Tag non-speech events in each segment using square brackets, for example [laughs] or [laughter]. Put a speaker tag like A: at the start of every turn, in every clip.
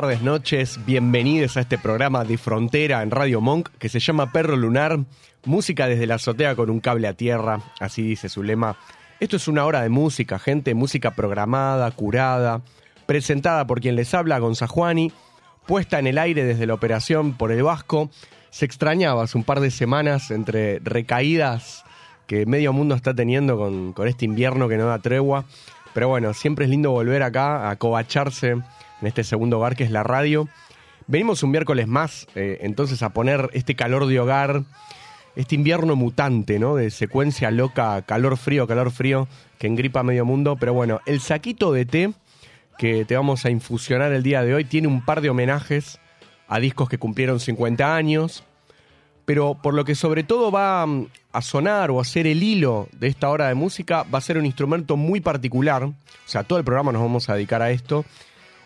A: Tardes, noches, bienvenidos a este programa de Frontera en Radio Monk que se llama Perro Lunar, música desde la azotea con un cable a tierra, así dice su lema. Esto es una hora de música, gente, música programada, curada, presentada por quien les habla, Gonzajuani, puesta en el aire desde la operación por el Vasco. Se extrañaba hace un par de semanas entre recaídas que medio mundo está teniendo con, con este invierno que no da tregua. Pero bueno, siempre es lindo volver acá a covacharse en este segundo hogar que es la radio. Venimos un miércoles más, eh, entonces a poner este calor de hogar, este invierno mutante, ¿no? De secuencia loca, calor frío, calor frío, que engripa medio mundo. Pero bueno, el saquito de té que te vamos a infusionar el día de hoy tiene un par de homenajes a discos que cumplieron 50 años, pero por lo que sobre todo va mm, a sonar o a ser el hilo de esta hora de música, va a ser un instrumento muy particular, o sea, todo el programa nos vamos a dedicar a esto,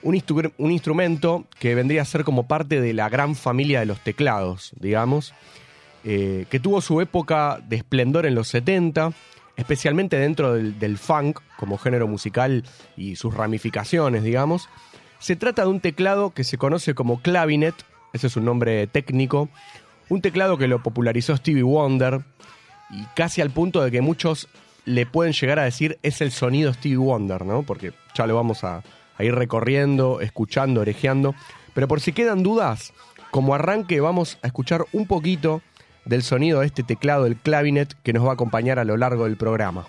A: un, instru- un instrumento que vendría a ser como parte de la gran familia de los teclados, digamos, eh, que tuvo su época de esplendor en los 70, especialmente dentro del, del funk como género musical y sus ramificaciones, digamos. Se trata de un teclado que se conoce como clavinet, ese es un nombre técnico, un teclado que lo popularizó Stevie Wonder y casi al punto de que muchos le pueden llegar a decir es el sonido Stevie Wonder, ¿no? Porque ya lo vamos a, a ir recorriendo, escuchando, orejeando. Pero por si quedan dudas, como arranque vamos a escuchar un poquito del sonido de este teclado, el clavinet, que nos va a acompañar a lo largo del programa.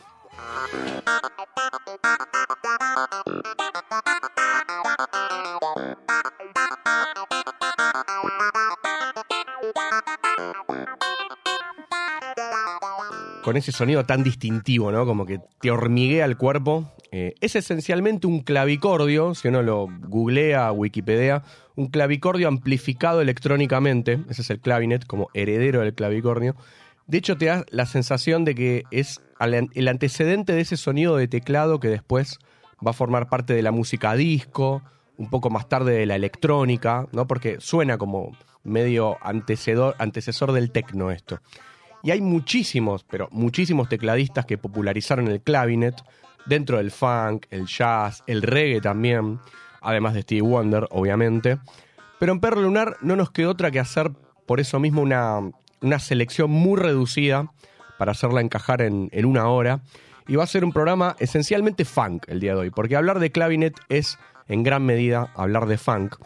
A: [laughs] con ese sonido tan distintivo, ¿no? Como que te hormiguea el cuerpo. Eh, es esencialmente un clavicordio, si uno lo googlea, Wikipedia, un clavicordio amplificado electrónicamente, ese es el clavinet, como heredero del clavicordio. De hecho, te da la sensación de que es el antecedente de ese sonido de teclado que después va a formar parte de la música disco, un poco más tarde de la electrónica, ¿no? Porque suena como medio antecesor del tecno esto. Y hay muchísimos, pero muchísimos tecladistas que popularizaron el clavinet dentro del funk, el jazz, el reggae también, además de Stevie Wonder, obviamente. Pero en Perro Lunar no nos quedó otra que hacer por eso mismo una, una selección muy reducida para hacerla encajar en, en una hora. Y va a ser un programa esencialmente funk el día de hoy, porque hablar de clavinet es en gran medida hablar de funk.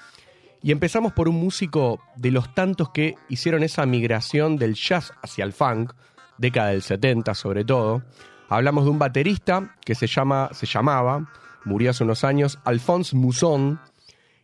A: Y empezamos por un músico de los tantos que hicieron esa migración del jazz hacia el funk, década del 70 sobre todo. Hablamos de un baterista que se, llama, se llamaba, murió hace unos años, Alphonse Mousson,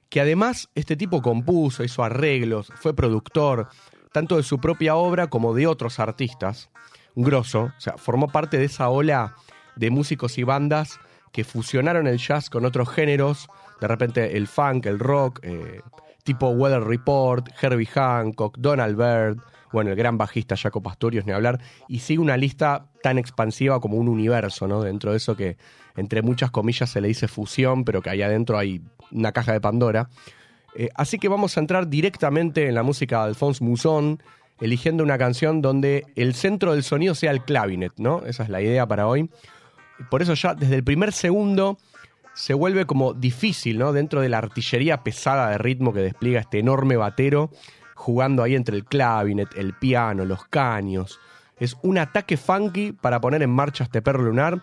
A: que además este tipo compuso, hizo arreglos, fue productor, tanto de su propia obra como de otros artistas. Un grosso, o sea, formó parte de esa ola de músicos y bandas que fusionaron el jazz con otros géneros, de repente el funk, el rock, eh, tipo Weather Report, Herbie Hancock, Donald Byrd, bueno, el gran bajista Jaco Pastorius, ni hablar, y sigue una lista tan expansiva como un universo, ¿no? Dentro de eso que entre muchas comillas se le dice fusión, pero que ahí adentro hay una caja de Pandora. Eh, así que vamos a entrar directamente en la música de Alphonse Mousson, eligiendo una canción donde el centro del sonido sea el clavinet, ¿no? Esa es la idea para hoy. Por eso ya desde el primer segundo se vuelve como difícil, ¿no? Dentro de la artillería pesada de ritmo que despliega este enorme batero, jugando ahí entre el clavinet, el piano, los caños. Es un ataque funky para poner en marcha este perro lunar.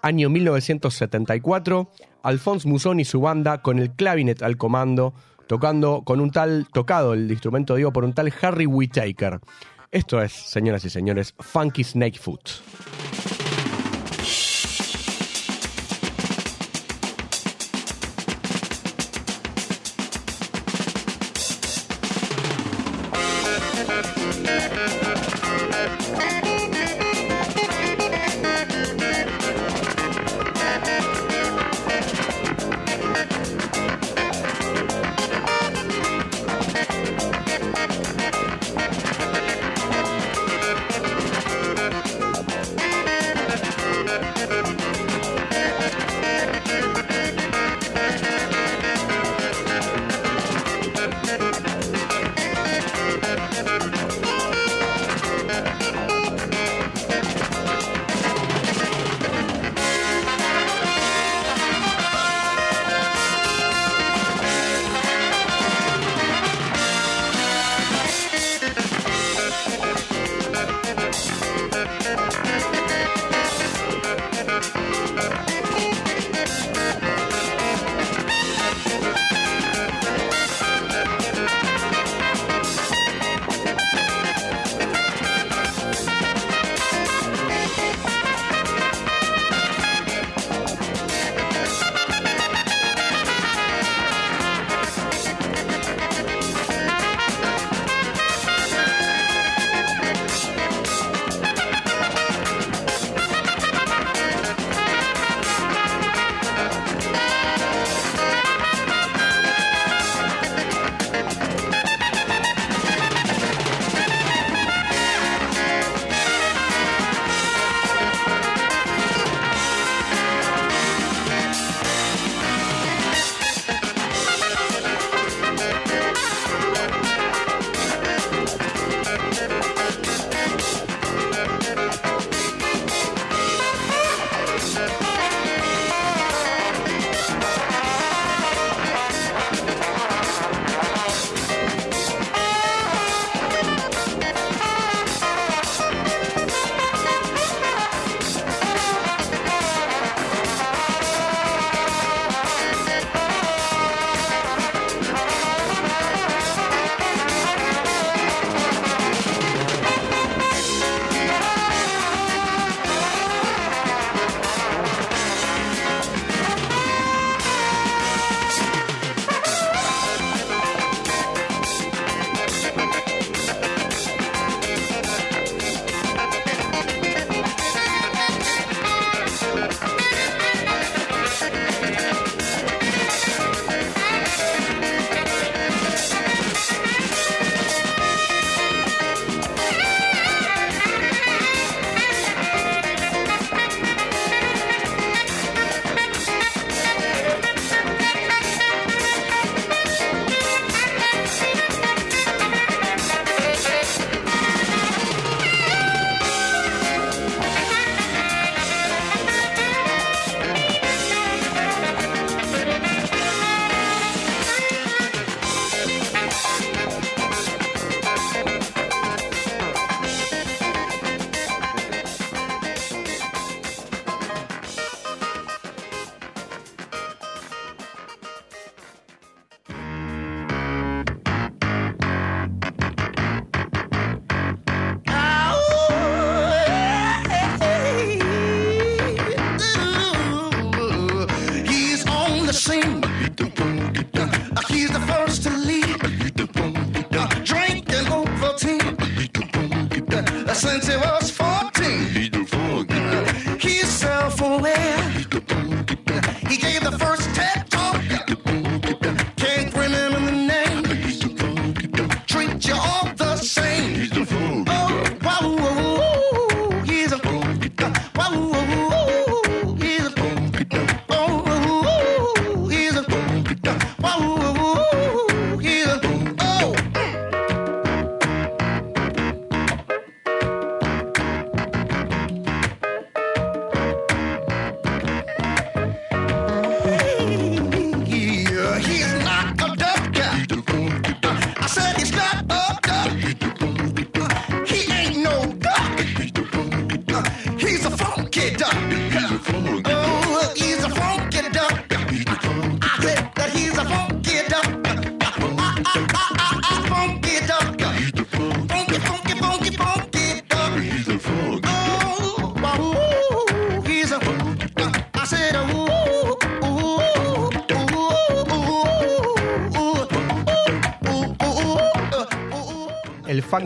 A: Año 1974, Alphonse Mousson y su banda con el clavinet al comando, tocando con un tal, tocado el instrumento, digo, por un tal Harry Whittaker. Esto es, señoras y señores, Funky Snakefoot.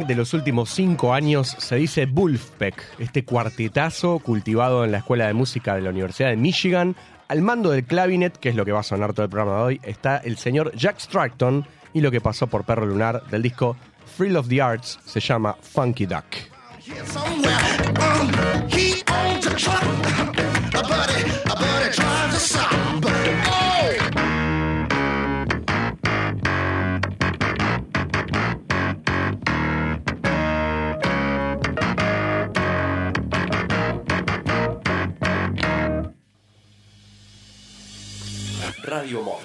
A: De los últimos cinco años se dice Wolfpack, este cuartetazo cultivado en la Escuela de Música de la Universidad de Michigan. Al mando del clavinet, que es lo que va a sonar todo el programa de hoy, está el señor Jack Stratton y lo que pasó por Perro Lunar del disco Thrill of the Arts se llama Funky Duck.
B: Radio Monk.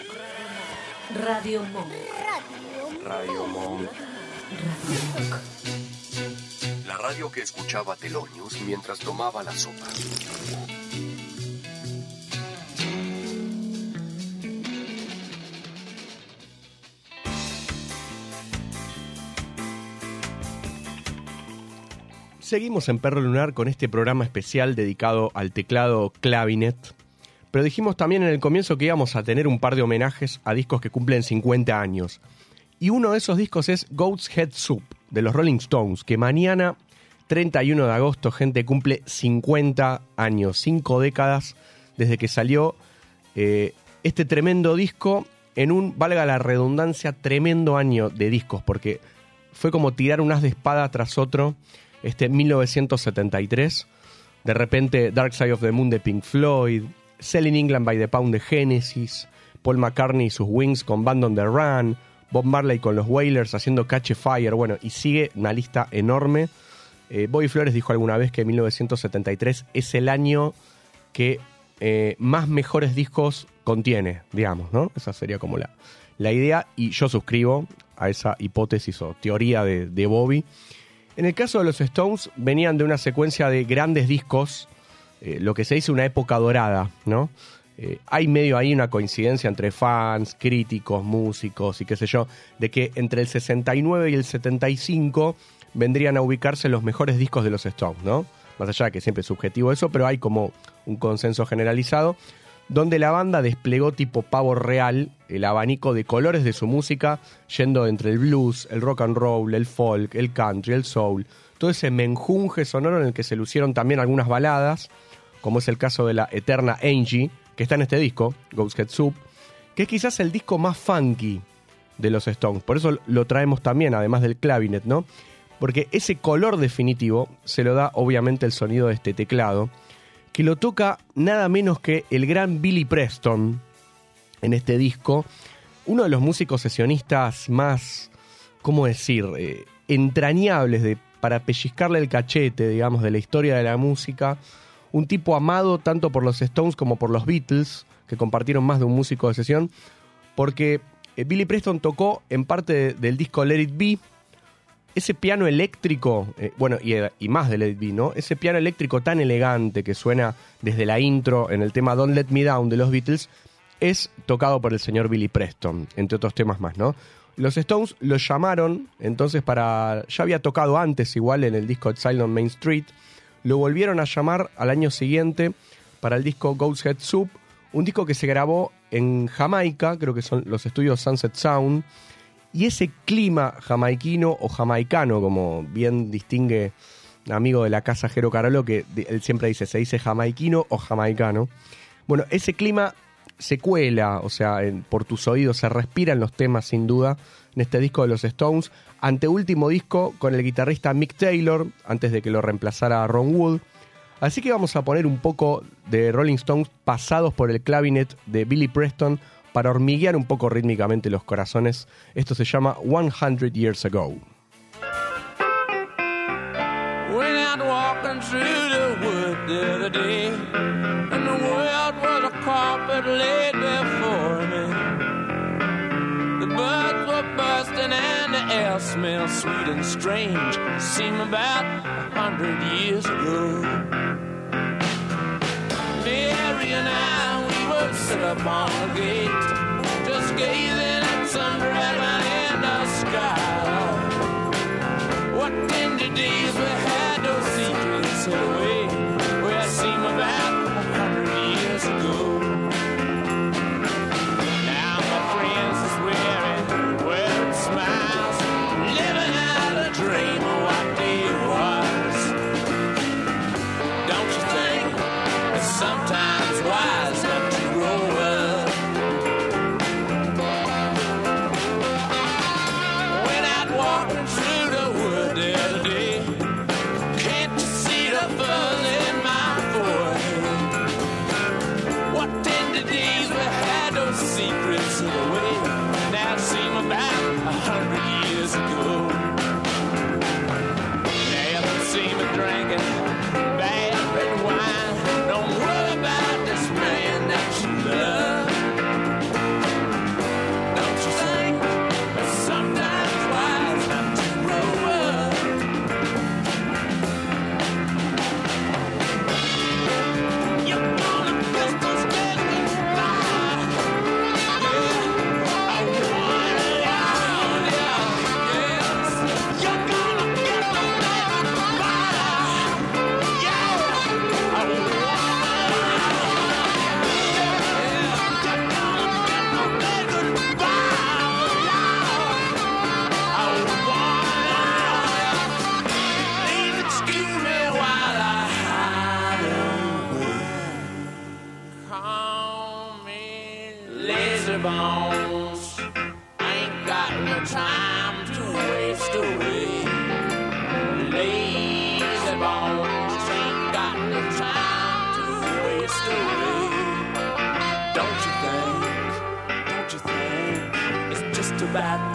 C: Radio Monk.
B: Radio Monk. La radio que escuchaba Telonius mientras tomaba la sopa.
A: Seguimos en Perro Lunar con este programa especial dedicado al teclado clavinet. Pero dijimos también en el comienzo que íbamos a tener un par de homenajes a discos que cumplen 50 años. Y uno de esos discos es Goat's Head Soup, de los Rolling Stones, que mañana, 31 de agosto, gente, cumple 50 años, 5 décadas desde que salió eh, este tremendo disco en un, valga la redundancia, tremendo año de discos, porque fue como tirar un as de espada tras otro, este 1973. De repente, Dark Side of the Moon de Pink Floyd, Selling England by the Pound de Genesis, Paul McCartney y sus Wings con Band on the Run, Bob Marley con los Wailers haciendo Catch a Fire, bueno, y sigue una lista enorme. Eh, Bobby Flores dijo alguna vez que 1973 es el año que eh, más mejores discos contiene, digamos, ¿no? Esa sería como la, la idea, y yo suscribo a esa hipótesis o teoría de, de Bobby. En el caso de los Stones, venían de una secuencia de grandes discos, eh, lo que se dice una época dorada, ¿no? Eh, hay medio ahí una coincidencia entre fans, críticos, músicos y qué sé yo, de que entre el 69 y el 75 vendrían a ubicarse los mejores discos de los Stones, ¿no? Más allá de que siempre es subjetivo eso, pero hay como un consenso generalizado, donde la banda desplegó tipo pavo real el abanico de colores de su música, yendo entre el blues, el rock and roll, el folk, el country, el soul, todo ese menjunje sonoro en el que se lucieron también algunas baladas, como es el caso de la eterna Angie, que está en este disco, Ghost Head Soup, que es quizás el disco más funky de los Stones. Por eso lo traemos también, además del clavinet, ¿no? Porque ese color definitivo se lo da obviamente el sonido de este teclado, que lo toca nada menos que el gran Billy Preston en este disco, uno de los músicos sesionistas más, ¿cómo decir?, eh, entrañables de, para pellizcarle el cachete, digamos, de la historia de la música. Un tipo amado tanto por los Stones como por los Beatles, que compartieron más de un músico de sesión, porque eh, Billy Preston tocó en parte de- del disco Let It Be, ese piano eléctrico, eh, bueno, y, más de Let It Be, ¿no? Ese piano eléctrico tan elegante que suena desde la intro en el tema Don't Let Me Down de los Beatles, es tocado por el señor Billy Preston, entre otros temas más, ¿no? Los Stones lo llamaron, entonces para... Ya había tocado antes, igual en el disco on Main Street, lo volvieron a llamar al año siguiente para el disco Ghost Head Soup, Un disco que se grabó en Jamaica, creo que son los estudios Sunset Sound. Y ese clima jamaiquino o jamaicano, como bien distingue amigo de la casa Jero Carolo, que él siempre dice, se dice jamaiquino o jamaicano. Bueno, ese clima se cuela, o sea, en- por tus oídos se respiran los temas sin duda en este disco de los Stones. Anteúltimo disco con el guitarrista Mick Taylor, antes de que lo reemplazara Ron Wood. Así que vamos a poner un poco de Rolling Stones pasados por el clavinet de Billy Preston para hormiguear un poco rítmicamente los corazones. Esto se llama 100 Years Ago.
D: Sweet and strange. seem about a hundred years ago. Mary and I, we would sit up on the gate, just gazing at some dragon in the sky. What tender days we had those secrets away time to waste away. Lazy bones ain't got no time to waste away. Don't you think? Don't you think it's just about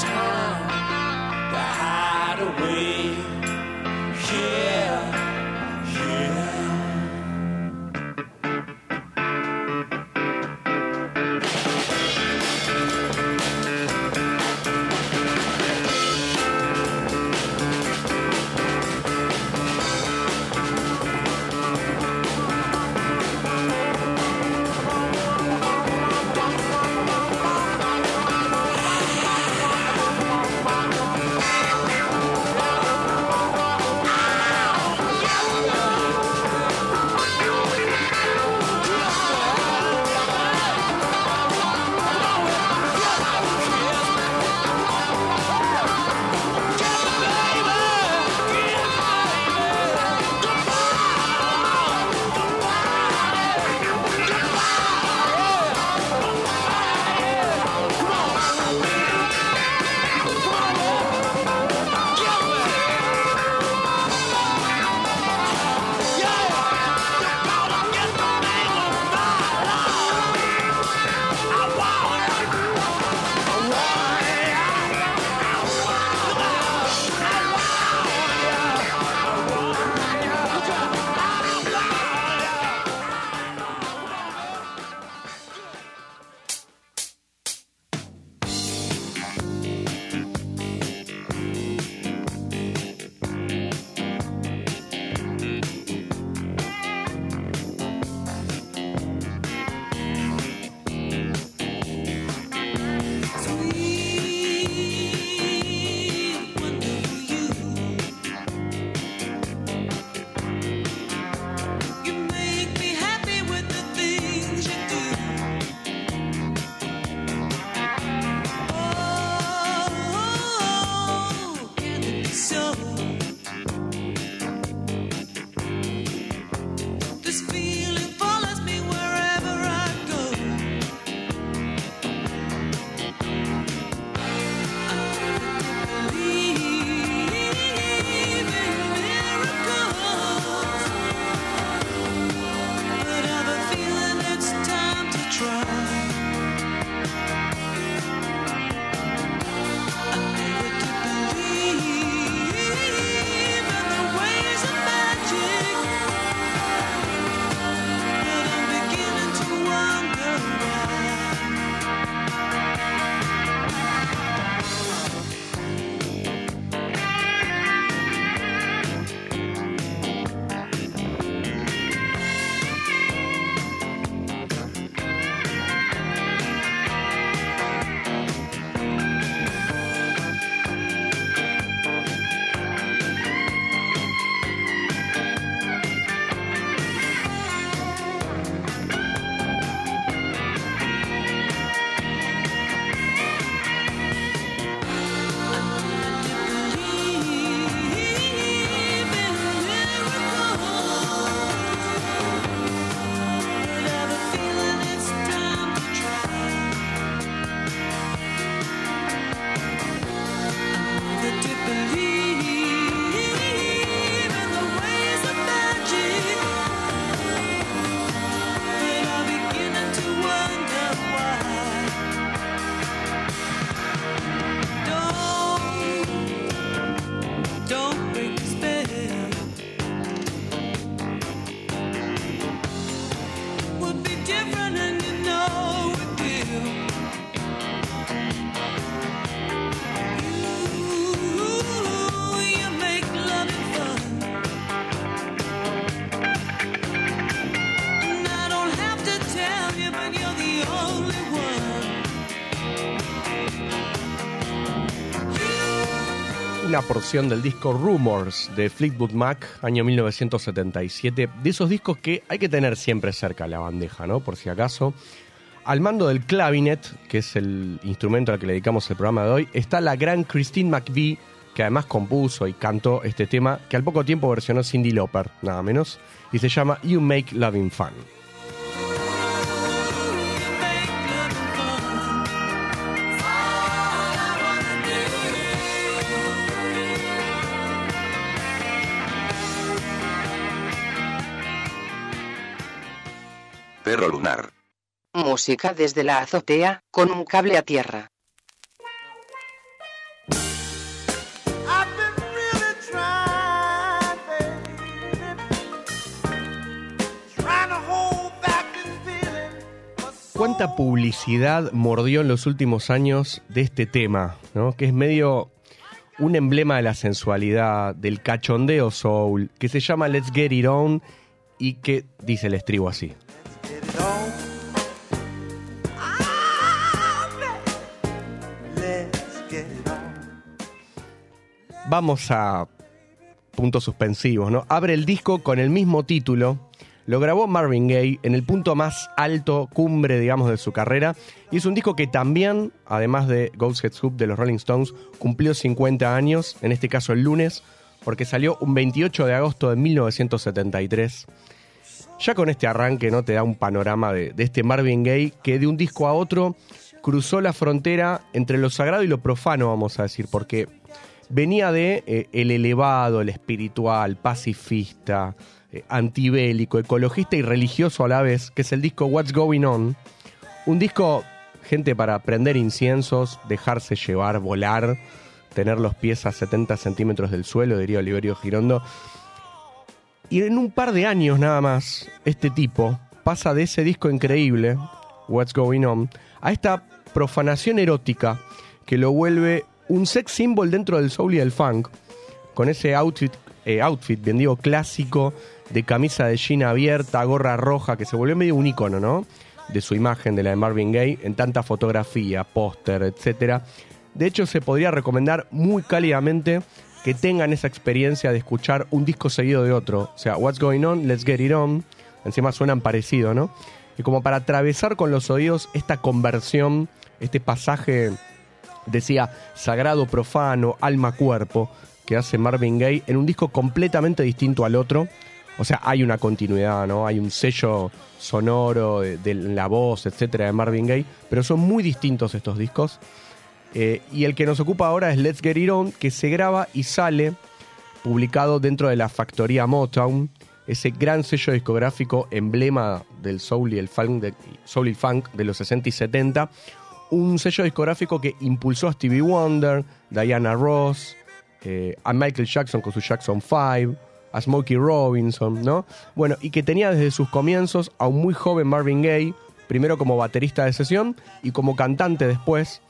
A: porción del disco Rumors de Fleetwood Mac, año 1977, de esos discos que hay que tener siempre cerca la bandeja, ¿no? Por si acaso. Al mando del clavinet, que es el instrumento al que le dedicamos el programa de hoy, está la gran Christine McVie, que además compuso y cantó este tema, que al poco tiempo versionó Cindy Lauper, nada menos, y se llama You Make Loving Fun.
E: Perro lunar.
F: Música desde la azotea, con un cable a tierra.
A: ¿Cuánta publicidad mordió en los últimos años de este tema? ¿no? Que es medio un emblema de la sensualidad, del cachondeo soul, que se llama Let's Get It On y que dice el estribo así. Vamos a puntos suspensivos, ¿no? Abre el disco con el mismo título. Lo grabó Marvin Gaye en el punto más alto, cumbre, digamos, de su carrera. Y es un disco que también, además de Ghost Head Soup de los Rolling Stones, cumplió 50 años, en este caso el lunes, porque salió un 28 de agosto de 1973. Ya con este arranque no te da un panorama de, de este Marvin Gaye que de un disco a otro cruzó la frontera entre lo sagrado y lo profano, vamos a decir, porque venía de eh, el elevado, el espiritual, pacifista, eh, antibélico, ecologista y religioso a la vez, que es el disco What's Going On. Un disco, gente, para prender inciensos, dejarse llevar, volar, tener los pies a 70 centímetros del suelo, diría Oliverio Girondo. Y en un par de años nada más, este tipo pasa de ese disco increíble, What's Going On, a esta profanación erótica que lo vuelve un sex symbol dentro del soul y del funk, con ese outfit, eh, outfit bien digo, clásico, de camisa de jean abierta, gorra roja, que se volvió medio un icono, ¿no? De su imagen, de la de Marvin Gaye, en tanta fotografía, póster, etcétera. De hecho, se podría recomendar muy cálidamente que tengan esa experiencia de escuchar un disco seguido de otro. O sea, What's Going On, Let's Get It On. Encima suenan parecido, ¿no? Y como para atravesar con los oídos esta conversión, este pasaje, decía, sagrado, profano, alma, cuerpo, que hace Marvin Gaye en un disco completamente distinto al otro. O sea, hay una continuidad, ¿no? Hay un sello sonoro de, la voz, etcétera, de Marvin Gaye, pero son muy distintos estos discos. Eh, y el que nos ocupa ahora es Let's Get It On, que se graba y sale publicado dentro de la factoría Motown, ese gran sello discográfico emblema del soul y el funk de, soul y funk de los 60 y 70. Un sello discográfico que impulsó a Stevie Wonder, Diana Ross, eh, a Michael Jackson con su Jackson 5, a Smokey Robinson, ¿no? Bueno, y que tenía desde sus comienzos a un muy joven Marvin Gaye, primero como baterista de sesión y como cantante después,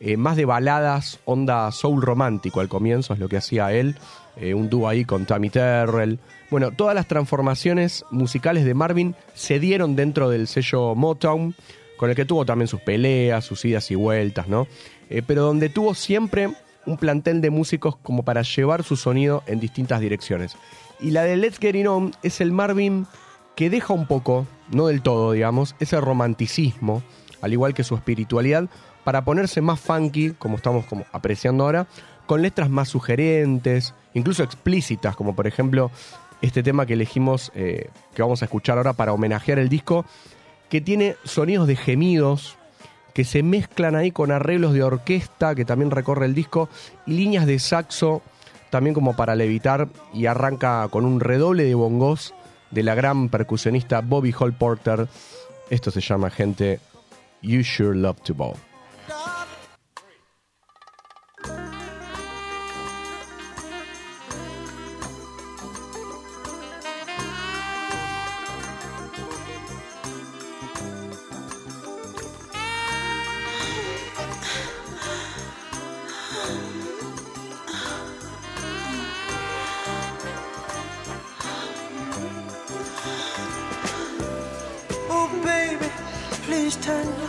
A: eh, más de baladas, onda soul romántico al comienzo, es lo que hacía él, eh, un dúo ahí con Tammy Terrell. Bueno, todas las transformaciones musicales de Marvin se dieron dentro del sello Motown, con el que tuvo también sus peleas, sus idas y vueltas, ¿no? Eh, pero donde tuvo siempre un plantel de músicos como para llevar su sonido en distintas direcciones. Y la de Let's Get It On es el Marvin que deja un poco, no del todo, digamos, ese romanticismo, al igual que su espiritualidad, para ponerse más funky, como estamos como apreciando ahora, con letras más sugerentes, incluso explícitas, como por ejemplo este tema que elegimos, eh, que vamos a escuchar ahora para homenajear el disco, que tiene sonidos de gemidos, que se mezclan ahí con arreglos de orquesta, que también recorre el disco, y líneas de saxo, también como para levitar, y arranca con un redoble de bongos de la gran percusionista Bobby Hall Porter. Esto se llama, gente, You Sure Love to Bow.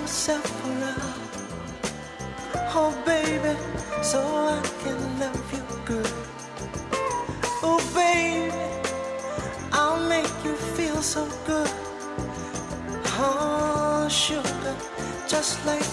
G: myself for love. Oh, baby, so I can love you good. Oh, baby, I'll make you feel so good. Oh, sugar, just like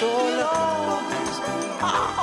G: your love. Oh.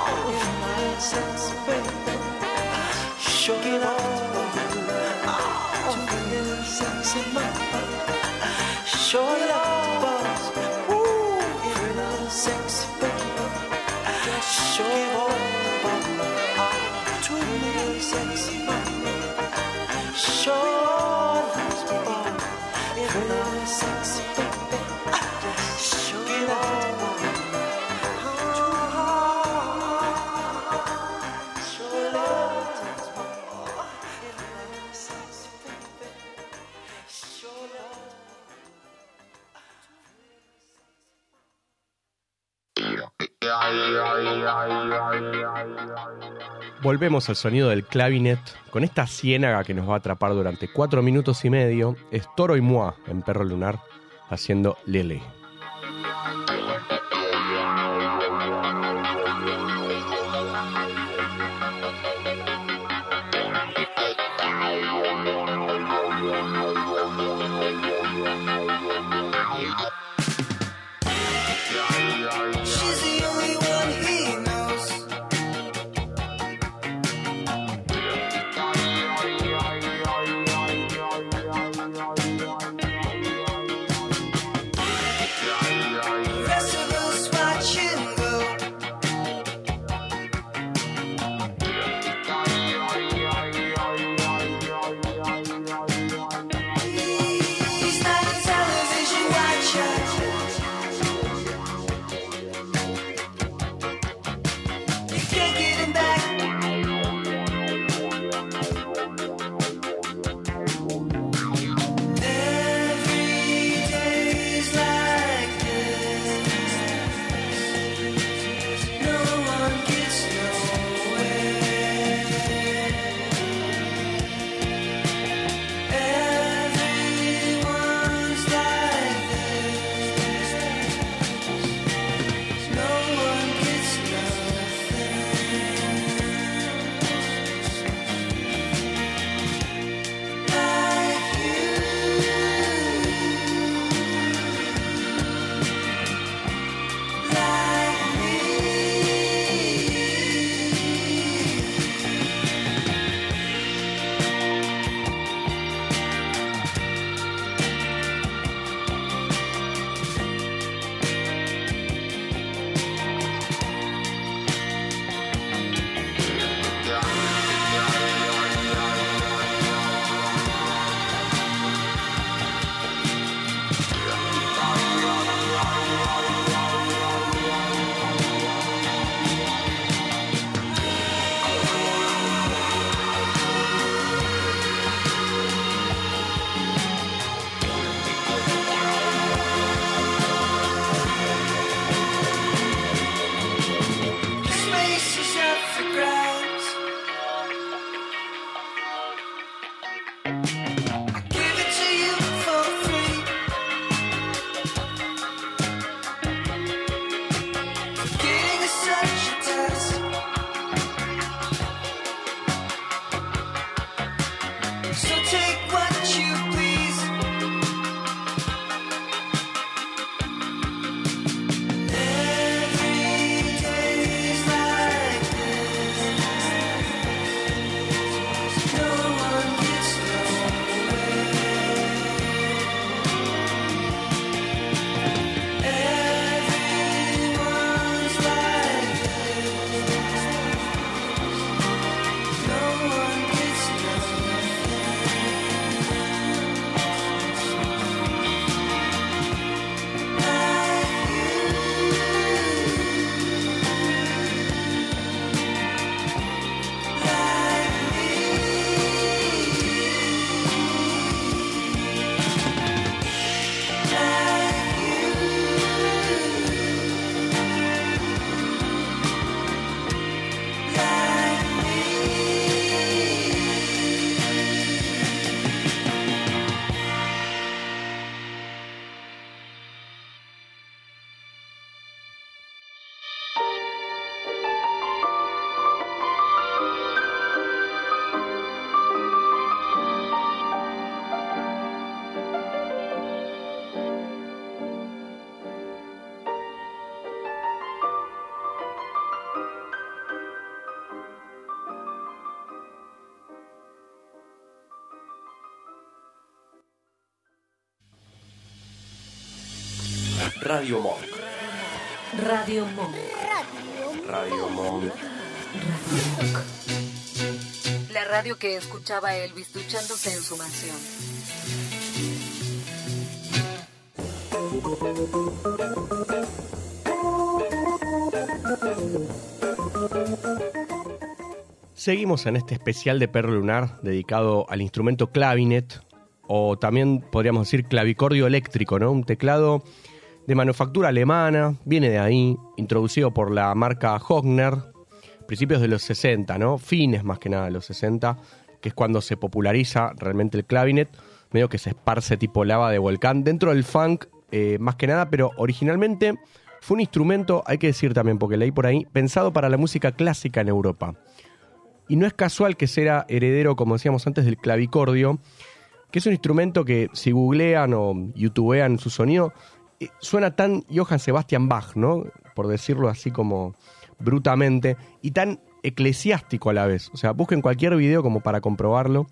A: volvemos al sonido del clavinet con esta ciénaga que nos va a atrapar durante cuatro minutos y medio. Es Toro y Moi en Perro Lunar haciendo Lele.
B: Radio Monk.
C: Radio Monk.
B: Radio Monk.
C: La radio que escuchaba Elvis duchándose en su mansión.
A: Seguimos en este especial de Perro Lunar dedicado al instrumento clavinet, o también podríamos decir clavicordio eléctrico, ¿no? Un teclado de manufactura alemana, viene de ahí, introducido por la marca Hogner, principios de los 60, ¿no? Fines más que nada de los 60, que es cuando se populariza realmente el clavinet, medio que se esparce tipo lava de volcán, dentro del funk eh, más que nada, pero originalmente fue un instrumento, hay que decir también, porque leí por ahí, pensado para la música clásica en Europa. Y no es casual que sea heredero, como decíamos antes, del clavicordio, que es un instrumento que si googlean o youtubean su sonido, suena tan Johann Sebastian Bach, ¿no? Por decirlo así como brutamente, y tan eclesiástico a la vez. O sea, busquen cualquier video como para comprobarlo.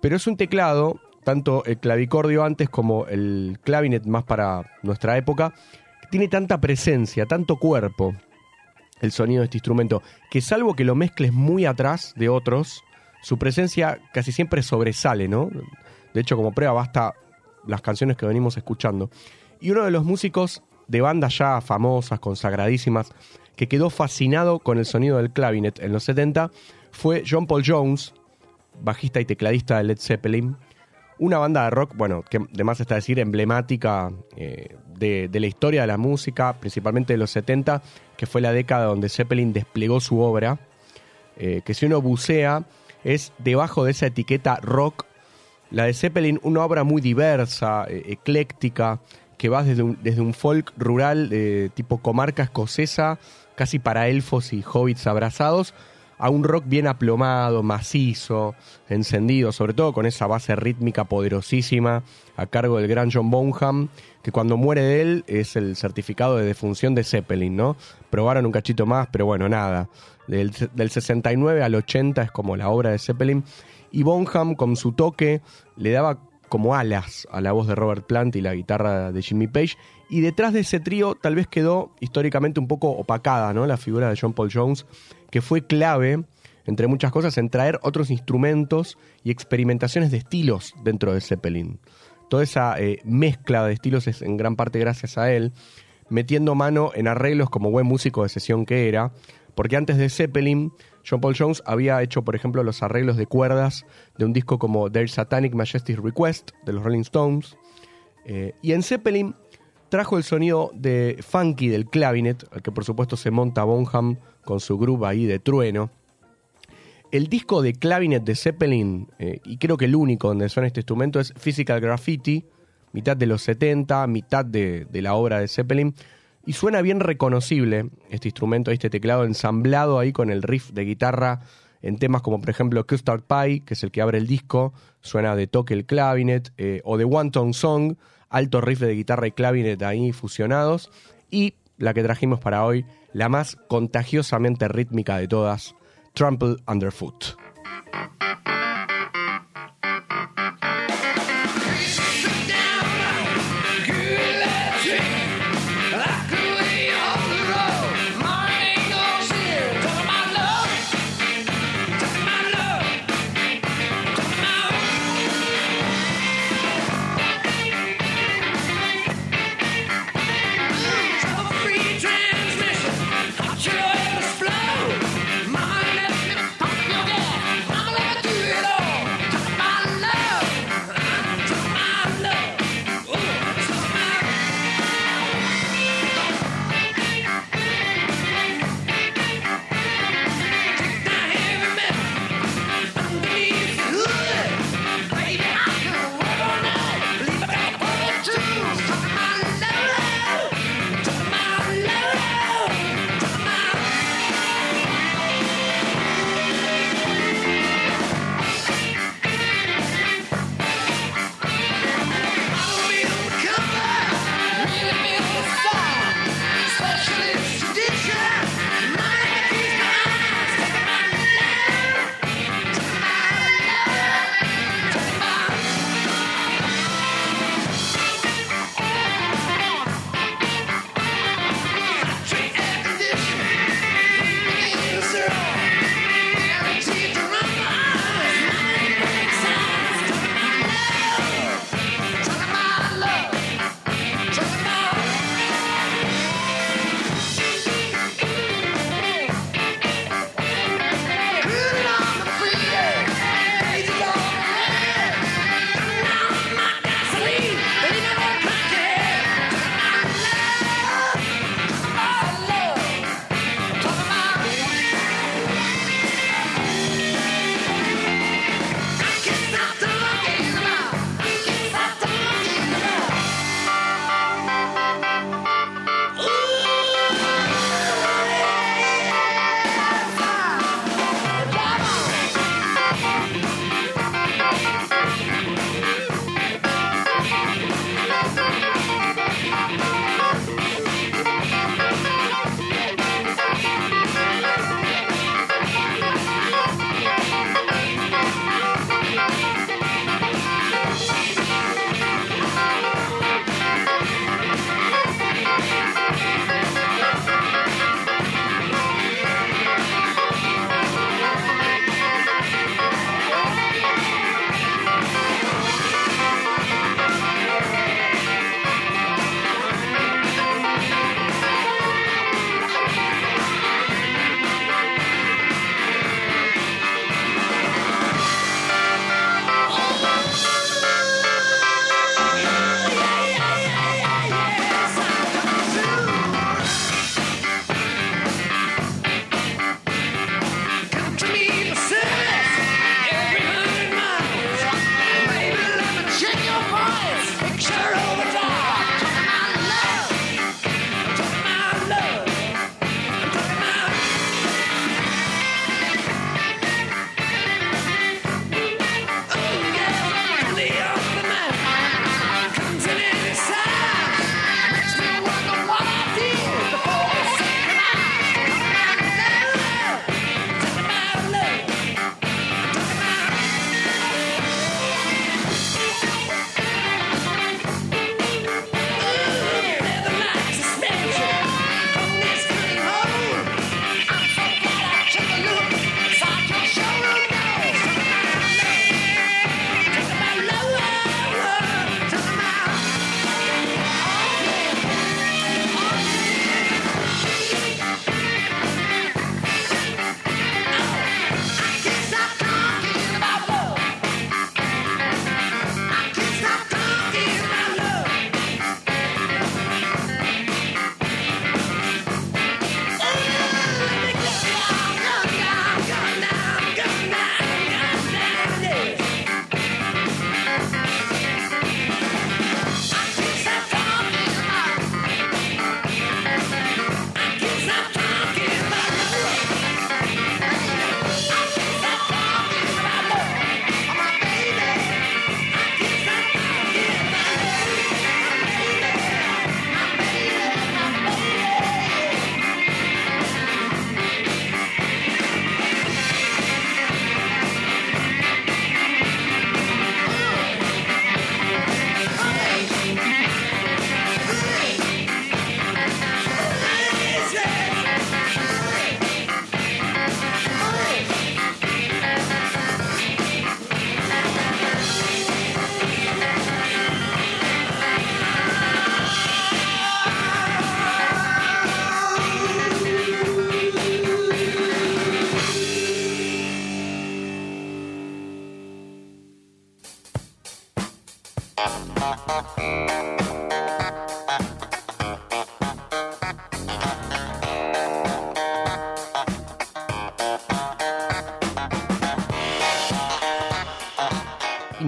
A: Pero es un teclado, tanto el clavicordio antes como el clavinet más para nuestra época, que tiene tanta presencia, tanto cuerpo, el sonido de este instrumento, que salvo que lo mezcles muy atrás de otros, su presencia casi siempre sobresale, ¿no? De hecho, como prueba basta las canciones que venimos escuchando. Y uno de los músicos de bandas ya famosas, consagradísimas, que quedó fascinado con el sonido del clavinet en los 70 fue John Paul Jones, bajista y tecladista de Led Zeppelin. Una banda de rock, bueno, que además está decir emblemática eh, de, la historia de la música, principalmente de los 70, que fue la década donde Zeppelin desplegó su obra. eh, que si uno bucea, es debajo de esa etiqueta rock. La de Zeppelin, una obra muy diversa, eh, ecléctica, que va desde un, desde un folk rural eh, tipo comarca escocesa, casi para elfos y hobbits abrazados, a un rock bien aplomado, macizo, encendido, sobre todo con esa base rítmica poderosísima a cargo del gran John Bonham, que cuando muere de él es el certificado de defunción de Zeppelin, ¿no? Probaron un cachito más, pero bueno, nada. Del, del 69 al 80 es como la obra de Zeppelin. Y Bonham, con su toque, le daba como alas a la voz de Robert Plant y la guitarra de Jimmy Page. Y detrás de ese trío tal vez quedó históricamente un poco opacada, ¿no? La figura de John Paul Jones, que fue clave, entre muchas cosas, en traer otros instrumentos y experimentaciones de estilos dentro de Zeppelin. Toda esa eh, mezcla de estilos es en gran parte gracias a él, metiendo mano en arreglos como buen músico de sesión que era, porque antes de Zeppelin, John Paul Jones había hecho, por ejemplo, los arreglos de cuerdas de un disco como Their Satanic Majesty's Request de los Rolling Stones. Eh, y en Zeppelin trajo el sonido de funky del clavinet, al que por supuesto se monta Bonham con su groove ahí de trueno. El disco de clavinet de Zeppelin, eh, y creo que el único donde suena este instrumento, es Physical Graffiti, mitad de los 70, mitad de, de la obra de Zeppelin. Y suena bien reconocible este instrumento, este teclado ensamblado ahí con el riff de guitarra en temas como por ejemplo Custard Pie, que es el que abre el disco, suena de toque el clavinet, eh, o de One Tone Song, alto riff de guitarra y clavinet ahí fusionados, y la que trajimos para hoy, la más contagiosamente rítmica de todas, Trample Underfoot.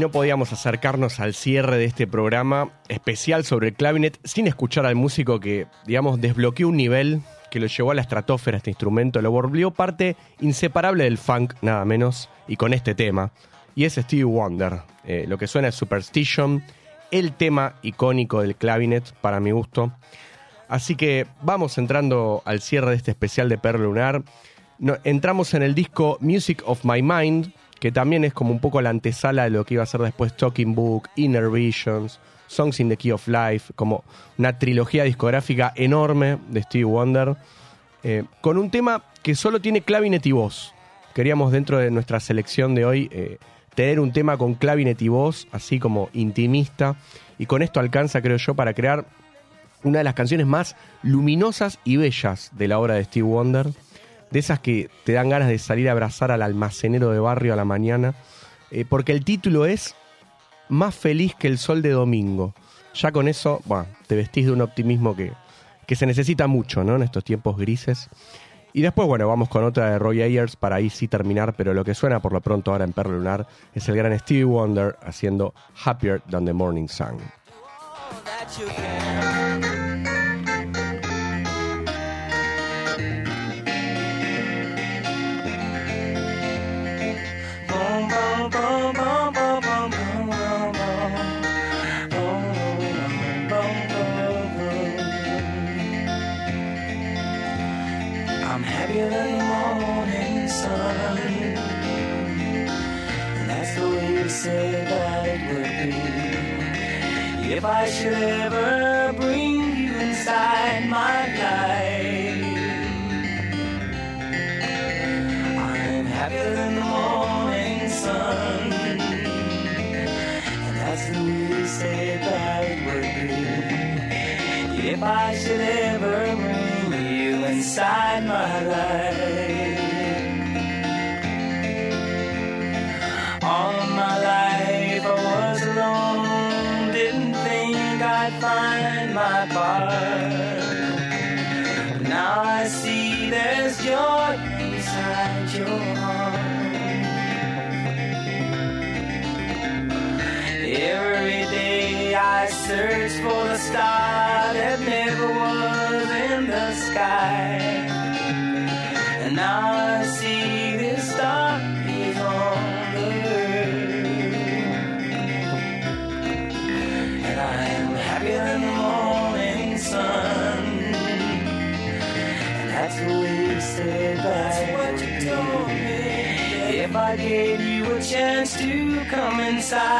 A: No podíamos acercarnos al cierre de este programa especial sobre el clavinet sin escuchar al músico que, digamos, desbloqueó un nivel que lo llevó a la estratosfera este instrumento, lo volvió parte inseparable del funk, nada menos, y con este tema. Y es Stevie Wonder. Eh, lo que suena es Superstition, el tema icónico del clavinet, para mi gusto. Así que vamos entrando al cierre de este especial de Perro Lunar. Entramos en el disco Music of My Mind, que también es como un poco la antesala de lo que iba a ser después Talking Book, Inner Visions, Songs in the Key of Life, como una trilogía discográfica enorme de Stevie Wonder, eh, con un tema que solo tiene clavinet y voz. Queríamos dentro de nuestra selección de hoy eh, tener un tema con clavinet y voz, así como intimista, y con esto alcanza, creo yo, para crear una de las canciones más luminosas y bellas de la obra de Steve Wonder, de esas que te dan ganas de salir a abrazar al almacenero de barrio a la mañana, eh, porque el título es Más feliz que el sol de domingo. Ya con eso, bueno, te vestís de un optimismo que, que se necesita mucho, ¿no? En estos tiempos grises. Y después, bueno, vamos con otra de Roy Ayers para ahí sí terminar, pero lo que suena por lo pronto ahora en Perro Lunar es el gran Stevie Wonder haciendo Happier Than the Morning Sun.
G: Said would be. If I should ever bring you inside my life, inside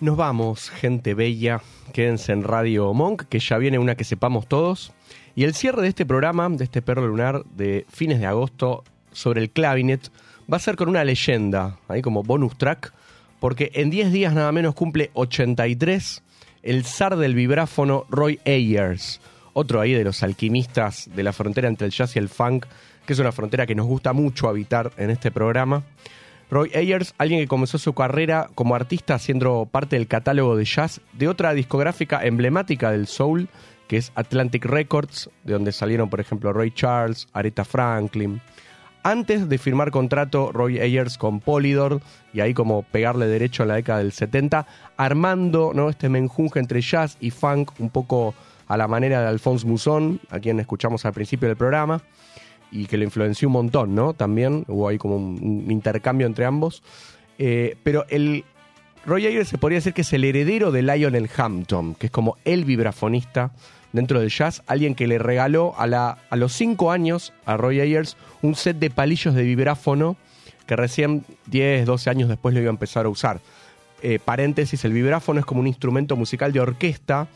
A: Nos vamos, gente bella. Quédense en Radio Monk, que ya viene una que sepamos todos. Y el cierre de este programa, de este perro lunar de fines de agosto sobre el clavinet, va a ser con una leyenda, ahí como bonus track, porque en 10 días nada menos cumple 83 el zar del vibráfono Roy Ayers, otro ahí de los alquimistas de la frontera entre el jazz y el funk, que es una frontera que nos gusta mucho habitar en este programa. Roy Ayers, alguien que comenzó su carrera como artista siendo parte del catálogo de jazz de otra discográfica emblemática del soul, que es Atlantic Records, de donde salieron, por ejemplo, Ray Charles, Aretha Franklin. Antes de firmar contrato Roy Ayers con Polydor, y ahí como pegarle derecho a la década del 70, armando ¿no? este menjunje entre jazz y funk, un poco a la manera de Alphonse Mousson, a quien escuchamos al principio del programa y que lo influenció un montón, ¿no? También hubo ahí como un, un intercambio entre ambos. Eh, pero el Roy Ayers se podría decir que es el heredero de Lionel Hampton, que es como el vibrafonista dentro del jazz, alguien que le regaló a, la, a los cinco años a Roy Ayers un set de palillos de vibráfono que recién 10, 12 años después lo iba a empezar a usar. Eh, paréntesis, el vibráfono es como un instrumento musical de orquesta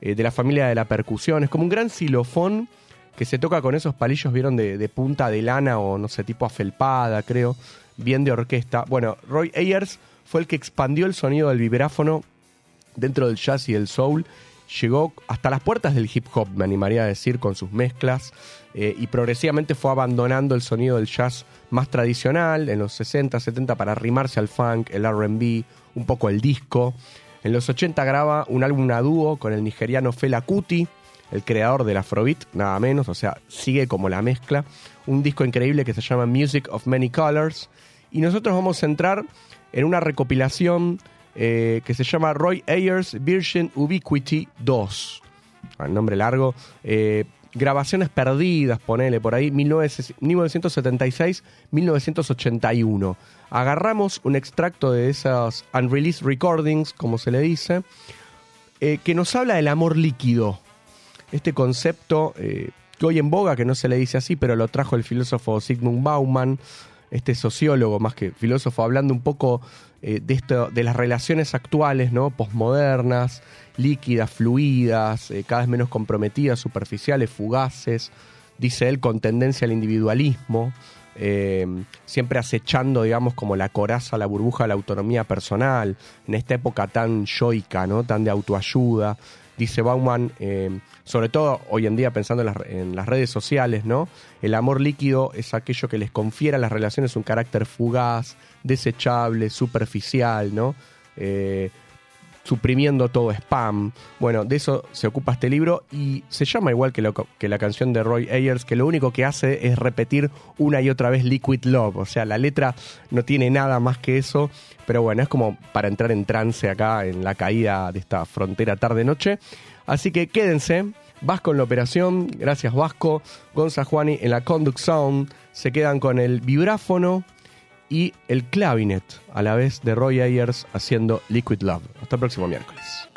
A: eh, de la familia de la percusión, es como un gran xilofón que se toca con esos palillos, vieron, de, punta de lana o no sé, tipo afelpada, creo, bien de orquesta. Bueno, Roy Ayers fue el que expandió el sonido del vibráfono dentro del jazz y el soul. Llegó hasta las puertas del hip hop, me animaría a decir, con sus mezclas, eh, y progresivamente fue abandonando el sonido del jazz más tradicional en los 60, 70 para arrimarse al funk, el RB, un poco el disco. En los 80 graba un álbum a dúo con el nigeriano Fela Kuti, el creador del Afrobeat, nada menos, o sea, sigue como la mezcla. Un disco increíble que se llama Music of Many Colors. Y nosotros vamos a entrar en una recopilación eh, que se llama Roy Ayers Virgin Ubiquity 2. El nombre largo. Eh, grabaciones perdidas, ponele por ahí, 1976-1981. Agarramos un extracto de esas unreleased recordings, como se le dice, eh, que nos habla del amor líquido. Este concepto eh, que hoy en boga, que no se le dice así, pero lo trajo el filósofo Sigmund Bauman, este sociólogo más que filósofo, hablando un poco eh, de, esto, de las relaciones actuales, ¿no? Postmodernas, líquidas, fluidas, eh, cada vez menos comprometidas, superficiales, fugaces, dice él, con tendencia al individualismo, siempre acechando, digamos, como la coraza, la burbuja la autonomía personal, en esta época tan yoica, ¿no? Tan de autoayuda. Dice Bauman, eh, sobre todo hoy en día pensando en las, en las redes sociales, ¿no? El amor líquido es aquello que les confiere a las relaciones un carácter fugaz, desechable, superficial, ¿no? Eh, suprimiendo todo spam. Bueno, de eso se ocupa este libro y se llama igual que, lo- que la canción de Roy Ayers, que lo único que hace es repetir una y otra vez Liquid Love. O sea, la letra no tiene nada más que eso, pero bueno, es como para entrar en trance acá en la caída de esta frontera tarde-noche. Así que quédense. Vasco en la operación, gracias Vasco, Gonza Juani en la Conduct Sound, se quedan con el vibráfono y el clavinet a la vez de Roy Ayers haciendo Liquid Love. Hasta el próximo miércoles.